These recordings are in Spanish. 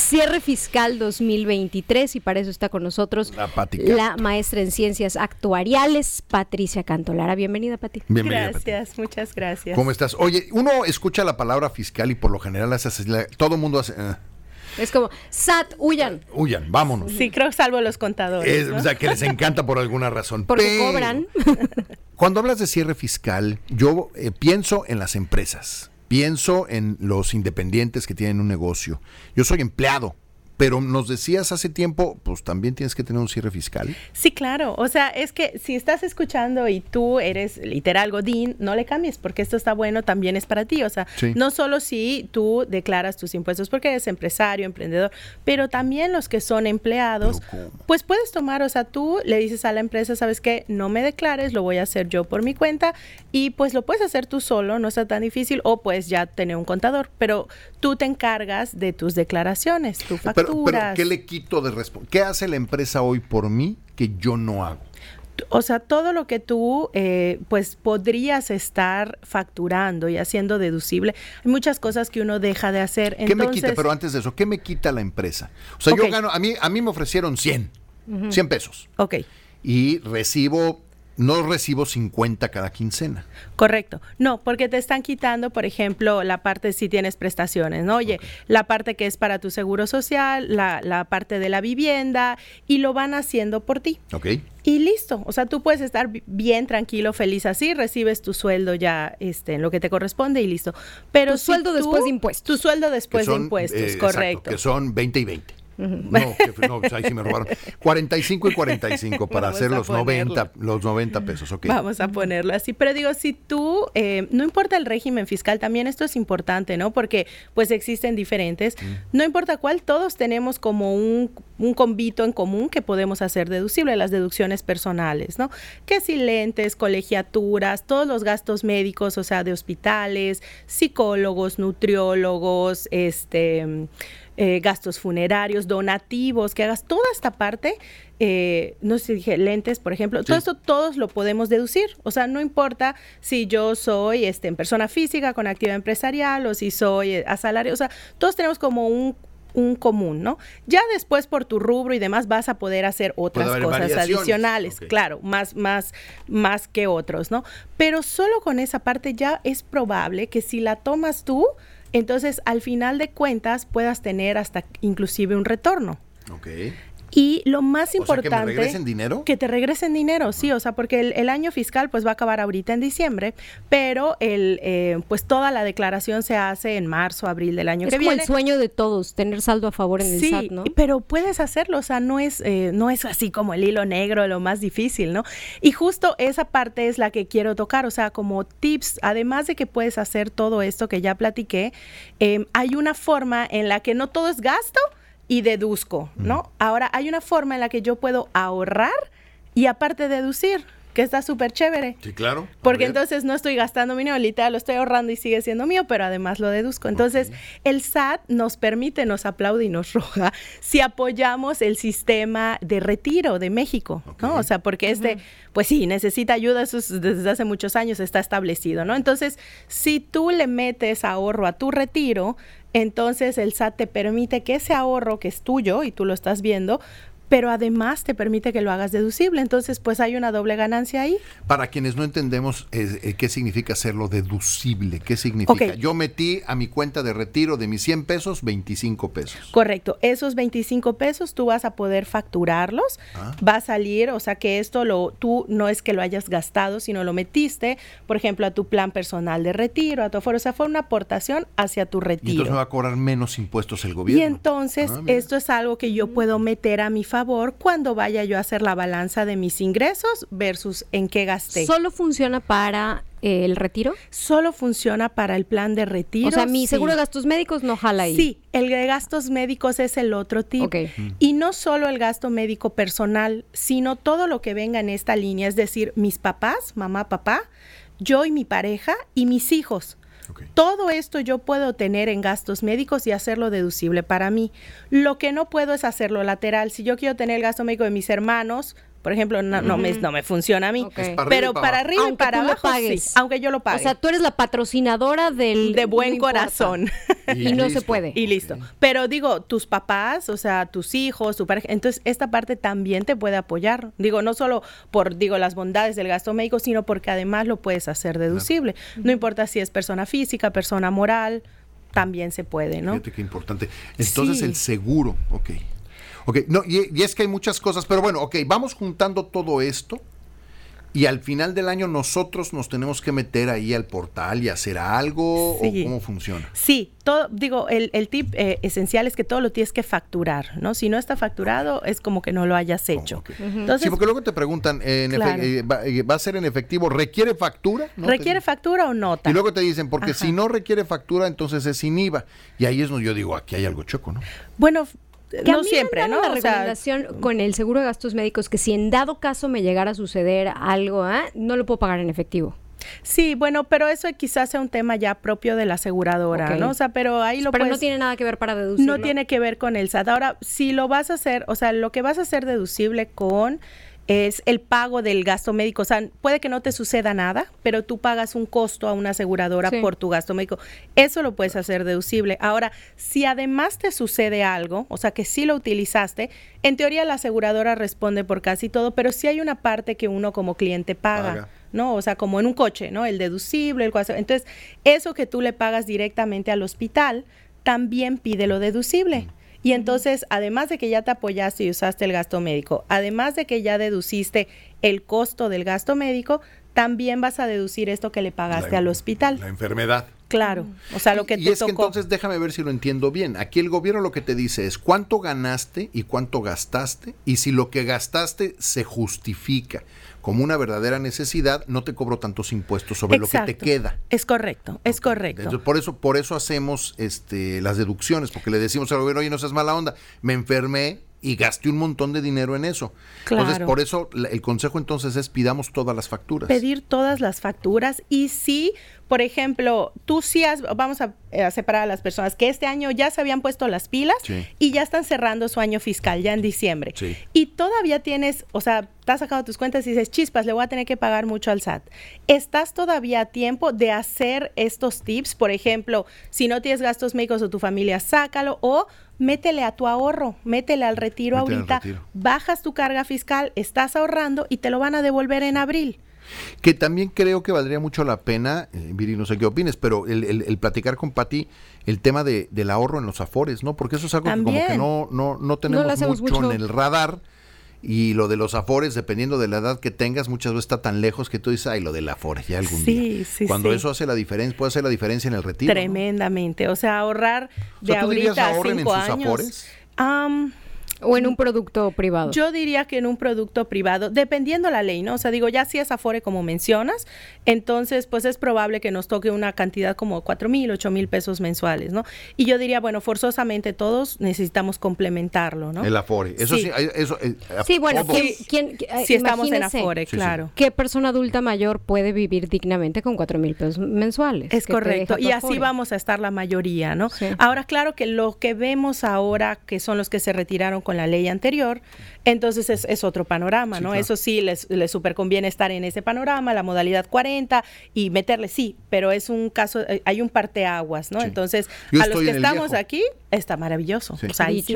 cierre fiscal 2023 y para eso está con nosotros la, maestra en ciencias actuariales, Patricia Cantolara. Bienvenida, Pati. Bienvenida, gracias, muchas gracias. ¿Cómo estás? Oye, uno escucha la palabra fiscal y por lo general hace, todo el mundo hace... Eh. Es como, SAT, huyan. Huyan, vámonos. Sí, creo que salvo los contadores. O sea, que les encanta por alguna razón. Porque cobran. Cuando hablas de cierre fiscal, yo eh, pienso en las empresas, pienso en los independientes que tienen un negocio. Yo soy empleado, pero nos decías hace tiempo, pues también tienes que tener un cierre fiscal. Sí, claro. O sea, es que si estás escuchando y tú eres literal Godín, no le cambies porque esto está bueno, también es para ti. O sea, no solo si tú declaras tus impuestos porque eres empresario, emprendedor, pero también los que son empleados, pues puedes tomar, o sea, tú le dices a la empresa, sabes qué, no me declares, lo voy a hacer yo por mi cuenta y pues lo puedes hacer tú solo, no está tan difícil, o pues ya tener un contador, pero tú te encargas de tus declaraciones, tu factura. Pero, ¿qué le quito de responsabilidad? ¿Qué hace la empresa hoy por mí que yo no hago? O sea, todo lo que tú eh, pues podrías estar facturando y haciendo deducible, hay muchas cosas que uno deja de hacer. ¿Qué me quita? Pero antes de eso, ¿qué me quita la empresa? O sea, yo gano, a mí, a mí me ofrecieron 100, 100 pesos. Ok. Y recibo no recibo 50 cada quincena. Correcto. No, porque te están quitando, por ejemplo, la parte si tienes prestaciones, ¿no? Oye, la parte que es para tu seguro social, la, la, parte de la vivienda, y lo van haciendo por ti. Ok. Y listo. O sea, tú puedes estar bien, tranquilo, feliz así, recibes tu sueldo ya este, en lo que te corresponde y listo. Pero tu sueldo después de impuestos. Tu sueldo después de impuestos, eh, correcto. que son 20 y 20. No, no, pues ahí sí me robaron. 45 y 45 para hacer los 90, los 90 pesos, ok. Vamos a ponerlo así. Pero digo, si tú, eh, no importa el régimen fiscal, también esto es importante, ¿no? Porque pues existen diferentes. Mm. No importa cuál, todos tenemos como un, un convito en común que podemos hacer deducible, las deducciones personales, ¿no? Que si lentes, colegiaturas, todos los gastos médicos, o sea, de hospitales, psicólogos, nutriólogos, este eh, gastos funerarios, donativos, que hagas toda esta parte, eh, no sé si dije lentes, por ejemplo, todo esto todos lo podemos deducir. O sea, no importa si yo soy este, en persona física con actividad empresarial o si soy eh, a salario, o sea, todos tenemos como un, un común, ¿no? Ya después por tu rubro y demás vas a poder hacer otras cosas adicionales, claro, más, más, más que otros, ¿no? Pero solo con esa parte ya es probable que si la tomas tú, entonces, al final de cuentas, puedas tener hasta inclusive un retorno. Okay. Y lo más importante... que me regresen dinero. Que te regresen dinero, sí, o sea, porque el, año fiscal pues va a acabar ahorita en diciembre, pero el eh, pues toda la declaración se hace en marzo, abril del año que viene. Es como el sueño de todos, tener saldo a favor en el SAT, ¿no? pero puedes hacerlo, o sea, no es, eh, no es así como el hilo negro, lo más difícil, ¿no? Y justo esa parte es la que quiero tocar, o sea, como tips, además de que puedes hacer todo esto que ya platiqué, eh, hay una forma en la que no todo es gasto, y deduzco, ¿no? Ahora hay una forma en la que yo puedo ahorrar y aparte deducir que está súper chévere. Sí, claro. Porque entonces no estoy gastando mi dinero, literal, lo estoy ahorrando y sigue siendo mío, pero además lo deduzco. Entonces, el SAT nos permite, nos aplaude y nos roja si apoyamos el sistema de retiro de México, ¿no? O sea, porque este, pues sí, necesita ayuda, eso desde hace muchos años está establecido, ¿no? Entonces, si tú le metes ahorro a tu retiro, entonces el SAT te permite que ese ahorro que es tuyo y tú lo estás viendo, pero además te permite que lo hagas deducible. Entonces, pues hay una doble ganancia ahí. Para quienes no entendemos eh, qué significa hacerlo deducible, ¿qué significa? Yo metí a mi cuenta de retiro de mis 100 pesos 25 pesos. Correcto. Esos 25 pesos tú vas a poder facturarlos. Ah. Va a salir, o sea que esto lo tú no es que lo hayas gastado, sino lo metiste, por ejemplo, a tu plan personal de retiro, a tu aforo. O sea, fue una aportación hacia tu retiro. Y entonces me va a cobrar menos impuestos el gobierno. Y entonces, ah, esto es algo que yo puedo meter a mi favor cuando vaya yo a hacer la balanza de mis ingresos versus en qué gasté. ¿Solo funciona para eh, el retiro? Solo funciona para el plan de retiro. O sea, mi seguro de gastos médicos no jala ahí. Sí, el de gastos médicos es el otro tipo. Y no solo el gasto médico personal, sino todo lo que venga en esta línea, es decir, mis papás, mamá, papá, yo y mi pareja y mis hijos. Todo esto yo puedo tener en gastos médicos y hacerlo deducible para mí. Lo que no puedo es hacerlo lateral. Si yo quiero tener el gasto médico de mis hermanos, por ejemplo, no, me, no me funciona a mí. Pero para arriba y para abajo, sí, aunque yo lo pague. O sea, tú eres la patrocinadora del... De buen corazón. y, no se puede. Y listo. Pero digo, tus papás, o sea, tus hijos, tu pareja, entonces esta parte también te puede apoyar. Digo, no solo por, digo, las bondades del gasto médico, sino porque además lo puedes hacer deducible. No importa si es persona física, persona moral, también se puede, ¿no? Fíjate qué importante. Entonces el seguro, ok. Ok, no, y, y, es que hay muchas cosas, pero bueno, ok, vamos juntando todo esto y al final del año nosotros nos tenemos que meter ahí al portal y hacer algo o cómo funciona. Sí, todo, digo, el, el tip eh, esencial es que todo lo tienes que facturar, ¿no? Si no está facturado es como que no lo hayas hecho. sí, porque luego te preguntan, eh, eh, va, a ser en efectivo? ¿Requiere factura? ¿Requiere factura o nota? Y luego te dicen, porque si no requiere factura, entonces es sin IVA. Y ahí es donde yo digo, aquí hay algo choco, ¿no? Bueno, no siempre, ¿no? La recomendación con el seguro de gastos médicos que si en dado caso me llegara a suceder algo, ¿eh? no lo puedo pagar en efectivo. Sí, bueno, pero eso quizás sea un tema ya propio de la aseguradora, ¿no? O sea, pero ahí lo Pero no tiene nada que ver para deducirlo. No tiene que ver con el SAT. Ahora, si lo vas a hacer, o sea, lo que vas a hacer deducible con es el pago del gasto médico. O sea, puede que no te suceda nada, pero tú pagas un costo a una aseguradora por tu gasto médico. Eso lo puedes hacer deducible. Ahora, si además te sucede algo, o sea, que sí lo utilizaste, en teoría la aseguradora responde por casi todo, pero sí hay una parte que uno como cliente paga. ¿no? O sea, como en un coche, ¿no? El deducible, el Entonces, eso que tú le pagas directamente al hospital, también pide lo deducible. Mm. Y entonces, además de que ya te apoyaste y usaste el gasto médico, además de que ya deduciste el costo del gasto médico, también vas a deducir esto que le pagaste al hospital. La enfermedad. Claro, o sea, lo que y, es que entonces déjame ver si lo entiendo bien. Aquí el gobierno lo que te dice es cuánto ganaste y cuánto gastaste y si lo que gastaste se justifica como una verdadera necesidad, no te cobro tantos impuestos sobre lo que te queda. Es correcto, es correcto. por eso, por eso hacemos este, las deducciones, porque le decimos al gobierno, oye, no seas mala onda, me enfermé, y gasté un montón de dinero en eso. Entonces, por eso el consejo entonces es pidamos todas las facturas. Pedir todas las facturas y sí por ejemplo, tú sí has, vamos a, separar a las personas que este año ya se habían puesto las pilas y ya están cerrando su año fiscal, ya en diciembre. Y todavía tienes, o sea, estás sacando tus cuentas y dices, chispas, le voy a tener que pagar mucho al SAT. ¿Estás todavía a tiempo de hacer estos tips? Por ejemplo, si no tienes gastos médicos o tu familia, sácalo o métele a tu ahorro, métele al retiro ahorita, bajas tu carga fiscal, estás ahorrando y te lo van a devolver en abril. Que también creo que valdría mucho la pena, eh, Viri, no sé qué opines, pero el, platicar con Pati el tema de, del ahorro en los afores, ¿no? Porque eso es algo que como que no, no, no tenemos mucho, en el radar. Y lo de los afores, dependiendo de la edad que tengas, muchas veces está tan lejos que tú dices, ay, lo del afore, ya algún día. Sí, Cuando eso hace la diferencia, puede hacer la diferencia en el retiro. Tremendamente. O sea, ahorrar de ahorita a cinco años. Afores? ¿O en un producto privado? Yo diría que en un producto privado, dependiendo la ley, ¿no? O sea, digo, ya si es Afore como mencionas, entonces pues es probable que nos toque una cantidad como cuatro mil, ocho mil pesos mensuales, ¿no? Y yo diría, bueno, forzosamente todos necesitamos complementarlo, ¿no? El Afore. Eso sí, eso, eh, sí bueno, ¿quién, si estamos en Afore, claro. ¿Qué persona adulta mayor puede vivir dignamente con cuatro mil pesos mensuales? Es correcto. Y así vamos a estar la mayoría, ¿no? Ahora, claro que lo que vemos ahora, que son los que se retiraron con la ley anterior, entonces es, otro panorama, ¿no? Eso sí, les, les super conviene estar en ese panorama, la modalidad 40 y meterle, sí, pero es un caso, eh, hay un parteaguas, ¿no? Entonces, a los que estamos aquí, está maravilloso. O sea, ahí sí,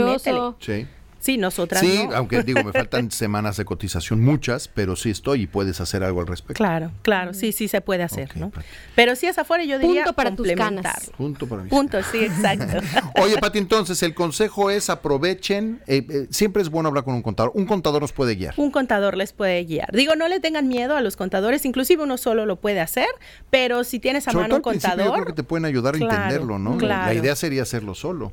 Sí, nosotras Sí, aunque digo, me faltan semanas de cotización, muchas, pero sí estoy y puedes hacer algo al respecto. Claro, claro, sí, sí se puede hacer, ¿no? Pero si es afuera, yo diría Punto para tus canas. Punto para mis Punto, sí, exacto. Oye, Pati, entonces el consejo es aprovechen, eh, eh, siempre es bueno hablar con un contador. Un contador nos puede guiar. Un contador les puede guiar. Digo, no le tengan miedo a los contadores, inclusive uno solo lo puede hacer, pero si tienes a mano un contador... Yo creo que te pueden ayudar a entenderlo, ¿no? La idea sería hacerlo solo.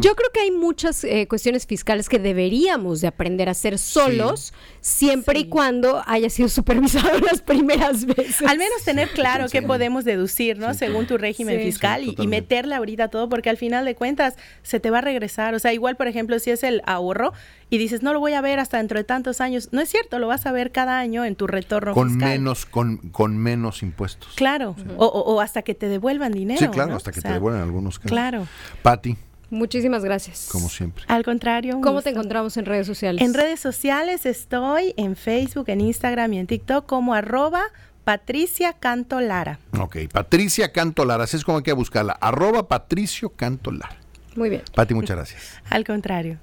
Yo creo que hay muchas eh, cuestiones fiscales que deberíamos de aprender a hacer solos, siempre y cuando haya sido supervisado las primeras veces. Al menos tener claro qué podemos deducir, ¿no? Según tu régimen fiscal y, meterle ahorita todo, porque al final de cuentas se te va a regresar. O sea, igual, por ejemplo, si es el ahorro y dices, no lo voy a ver hasta dentro de tantos años, no es cierto, lo vas a ver cada año en tu retorno con fiscal. Menos, con, con menos impuestos. Claro, o, hasta que te devuelvan dinero. Sí, claro, hasta que te devuelvan algunos casos. Claro. Pati. Muchísimas gracias. Como siempre. Al contrario. ¿Cómo te encontramos en redes sociales? En redes sociales estoy en Facebook, en Instagram y en TikTok como arroba Patricia Canto Lara. Ok, Patricia Canto Lara, así es como hay que buscarla. Arroba Patricio Canto Lara. Muy bien. Pati, muchas gracias. Al contrario.